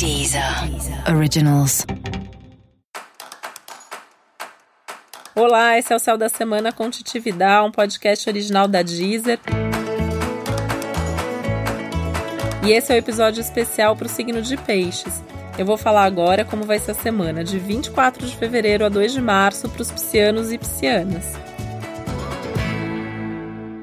Deezer Originals. Olá, esse é o Céu da Semana com Titividade, um podcast original da Deezer. E esse é o um episódio especial para o signo de Peixes. Eu vou falar agora como vai ser a semana de 24 de fevereiro a 2 de março para os piscianos e piscianas.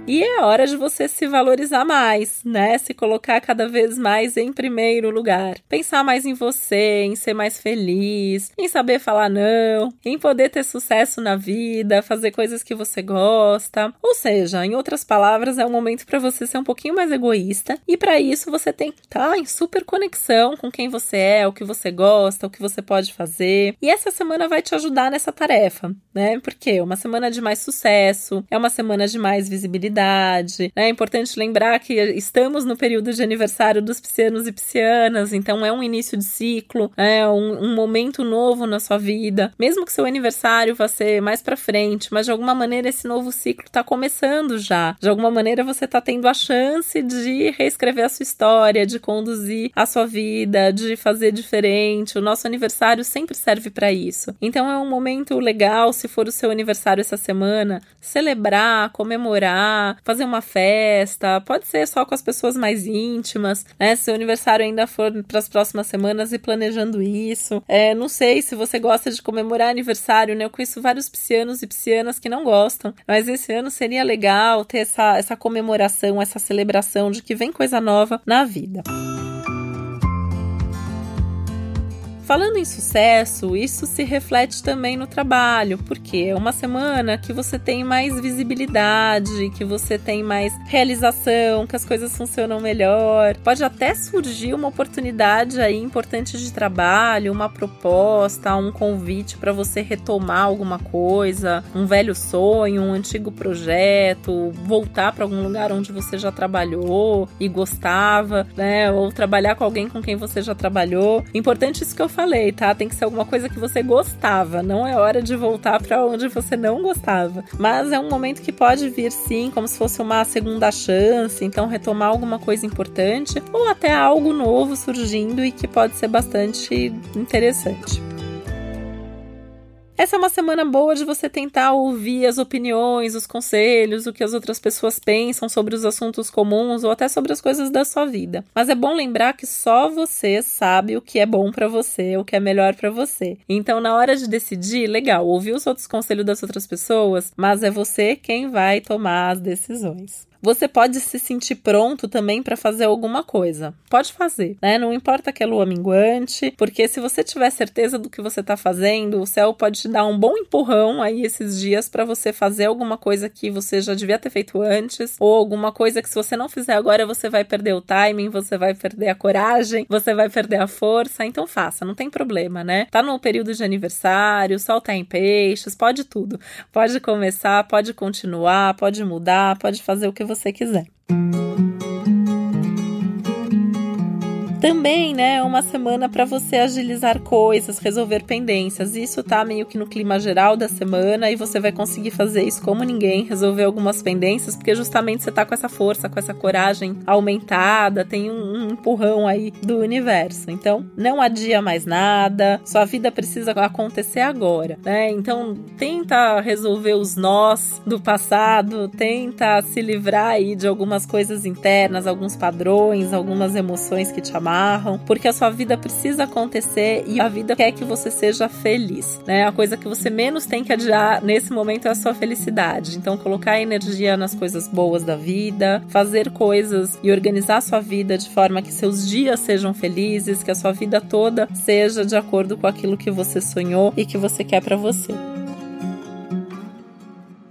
E é hora de você se valorizar mais, né? Se colocar cada vez mais em primeiro lugar. Pensar mais em você, em ser mais feliz, em saber falar não, em poder ter sucesso na vida, fazer coisas que você gosta. Ou seja, em outras palavras, é um momento para você ser um pouquinho mais egoísta. E para isso você tem que estar tá em super conexão com quem você é, o que você gosta, o que você pode fazer. E essa semana vai te ajudar nessa tarefa, né? Porque é uma semana de mais sucesso, é uma semana de mais visibilidade né? É importante lembrar que estamos no período de aniversário dos piscianos e piscianas, então é um início de ciclo, é um, um momento novo na sua vida. Mesmo que seu aniversário vá ser mais para frente, mas de alguma maneira esse novo ciclo está começando já. De alguma maneira você está tendo a chance de reescrever a sua história, de conduzir a sua vida, de fazer diferente. O nosso aniversário sempre serve para isso. Então é um momento legal, se for o seu aniversário essa semana, celebrar, comemorar, fazer uma festa, pode ser só com as pessoas mais íntimas, né? Se o aniversário ainda for para as próximas semanas e planejando isso. É, não sei se você gosta de comemorar aniversário, né? Eu conheço vários piscianos e piscianas que não gostam, mas esse ano seria legal ter essa, essa comemoração, essa celebração de que vem coisa nova na vida. Falando em sucesso, isso se reflete também no trabalho, porque é uma semana que você tem mais visibilidade, que você tem mais realização, que as coisas funcionam melhor. Pode até surgir uma oportunidade aí importante de trabalho, uma proposta, um convite para você retomar alguma coisa, um velho sonho, um antigo projeto, voltar para algum lugar onde você já trabalhou e gostava, né? Ou trabalhar com alguém com quem você já trabalhou. Importante isso que eu falei, tá? Tem que ser alguma coisa que você gostava. Não é hora de voltar para onde você não gostava. Mas é um momento que pode vir sim, como se fosse uma segunda chance. Então, retomar alguma coisa importante ou até algo novo surgindo e que pode ser bastante interessante. Essa é uma semana boa de você tentar ouvir as opiniões, os conselhos, o que as outras pessoas pensam sobre os assuntos comuns ou até sobre as coisas da sua vida. Mas é bom lembrar que só você sabe o que é bom para você, o que é melhor para você. Então, na hora de decidir, legal, ouvir os outros conselhos das outras pessoas, mas é você quem vai tomar as decisões. Você pode se sentir pronto também para fazer alguma coisa. Pode fazer, né? Não importa que é lua minguante, porque se você tiver certeza do que você está fazendo, o céu pode te dar um bom empurrão aí esses dias para você fazer alguma coisa que você já devia ter feito antes, ou alguma coisa que se você não fizer agora, você vai perder o timing, você vai perder a coragem, você vai perder a força. Então faça, não tem problema, né? Tá no período de aniversário, o sol tá em peixes, pode tudo. Pode começar, pode continuar, pode mudar, pode fazer o que você quiser. Também, né, é uma semana para você agilizar coisas, resolver pendências. Isso tá meio que no clima geral da semana e você vai conseguir fazer isso como ninguém, resolver algumas pendências, porque justamente você tá com essa força, com essa coragem aumentada, tem um, um empurrão aí do universo. Então, não adia mais nada, sua vida precisa acontecer agora, né? Então, tenta resolver os nós do passado, tenta se livrar aí de algumas coisas internas, alguns padrões, algumas emoções que te amarram, porque a sua vida precisa acontecer e a vida quer que você seja feliz, né? A coisa que você menos tem que adiar nesse momento é a sua felicidade. Então, colocar energia nas coisas boas da vida, fazer coisas e organizar a sua vida de forma que seus dias sejam felizes, que a sua vida toda seja de acordo com aquilo que você sonhou e que você quer para você.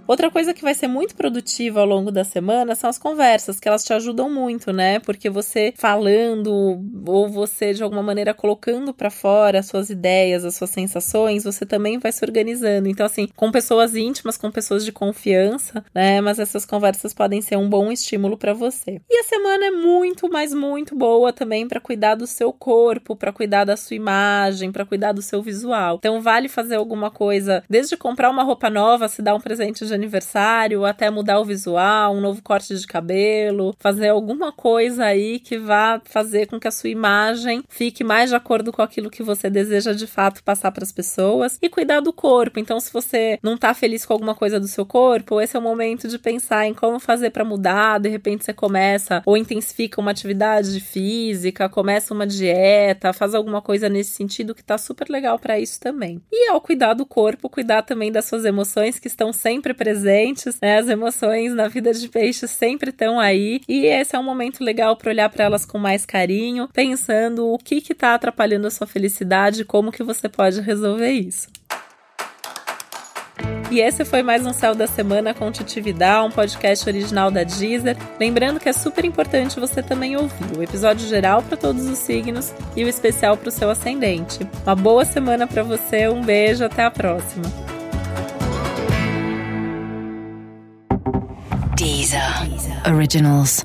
Outra coisa que vai ser muito produtiva ao longo da semana são as conversas, que elas te ajudam muito, né? Porque você falando ou você de alguma maneira colocando para fora as suas ideias, as suas sensações, você também vai se organizando. Então, assim, com pessoas íntimas, com pessoas de confiança, né? Mas essas conversas podem ser um bom estímulo para você. E a semana é muito, mas muito boa também para cuidar do seu corpo, para cuidar da sua imagem, para cuidar do seu visual. Então, vale fazer alguma coisa, desde comprar uma roupa nova, se dar um presente de aniversário, até mudar o visual, um novo corte de cabelo, fazer alguma coisa aí que vá fazer com que a sua imagem fique mais de acordo com aquilo que você deseja de fato passar para as pessoas e cuidar do corpo. Então, se você não tá feliz com alguma coisa do seu corpo, esse é o momento de pensar em como fazer para mudar. De repente você começa ou intensifica uma atividade física, começa uma dieta, faz alguma coisa nesse sentido que tá super legal para isso também. E ao cuidar do corpo, cuidar também das suas emoções que estão sempre presentes, né? As emoções na vida de peixe sempre estão aí e esse é um momento legal para olhar para elas com mais carinho, pensando o que que tá atrapalhando a sua felicidade, como que você pode resolver isso. E esse foi mais um Céu da Semana com Titividade, um podcast original da Deezer. Lembrando que é super importante você também ouvir o episódio geral para todos os signos e o especial para o seu ascendente. Uma boa semana para você, um beijo, até a próxima. Originals.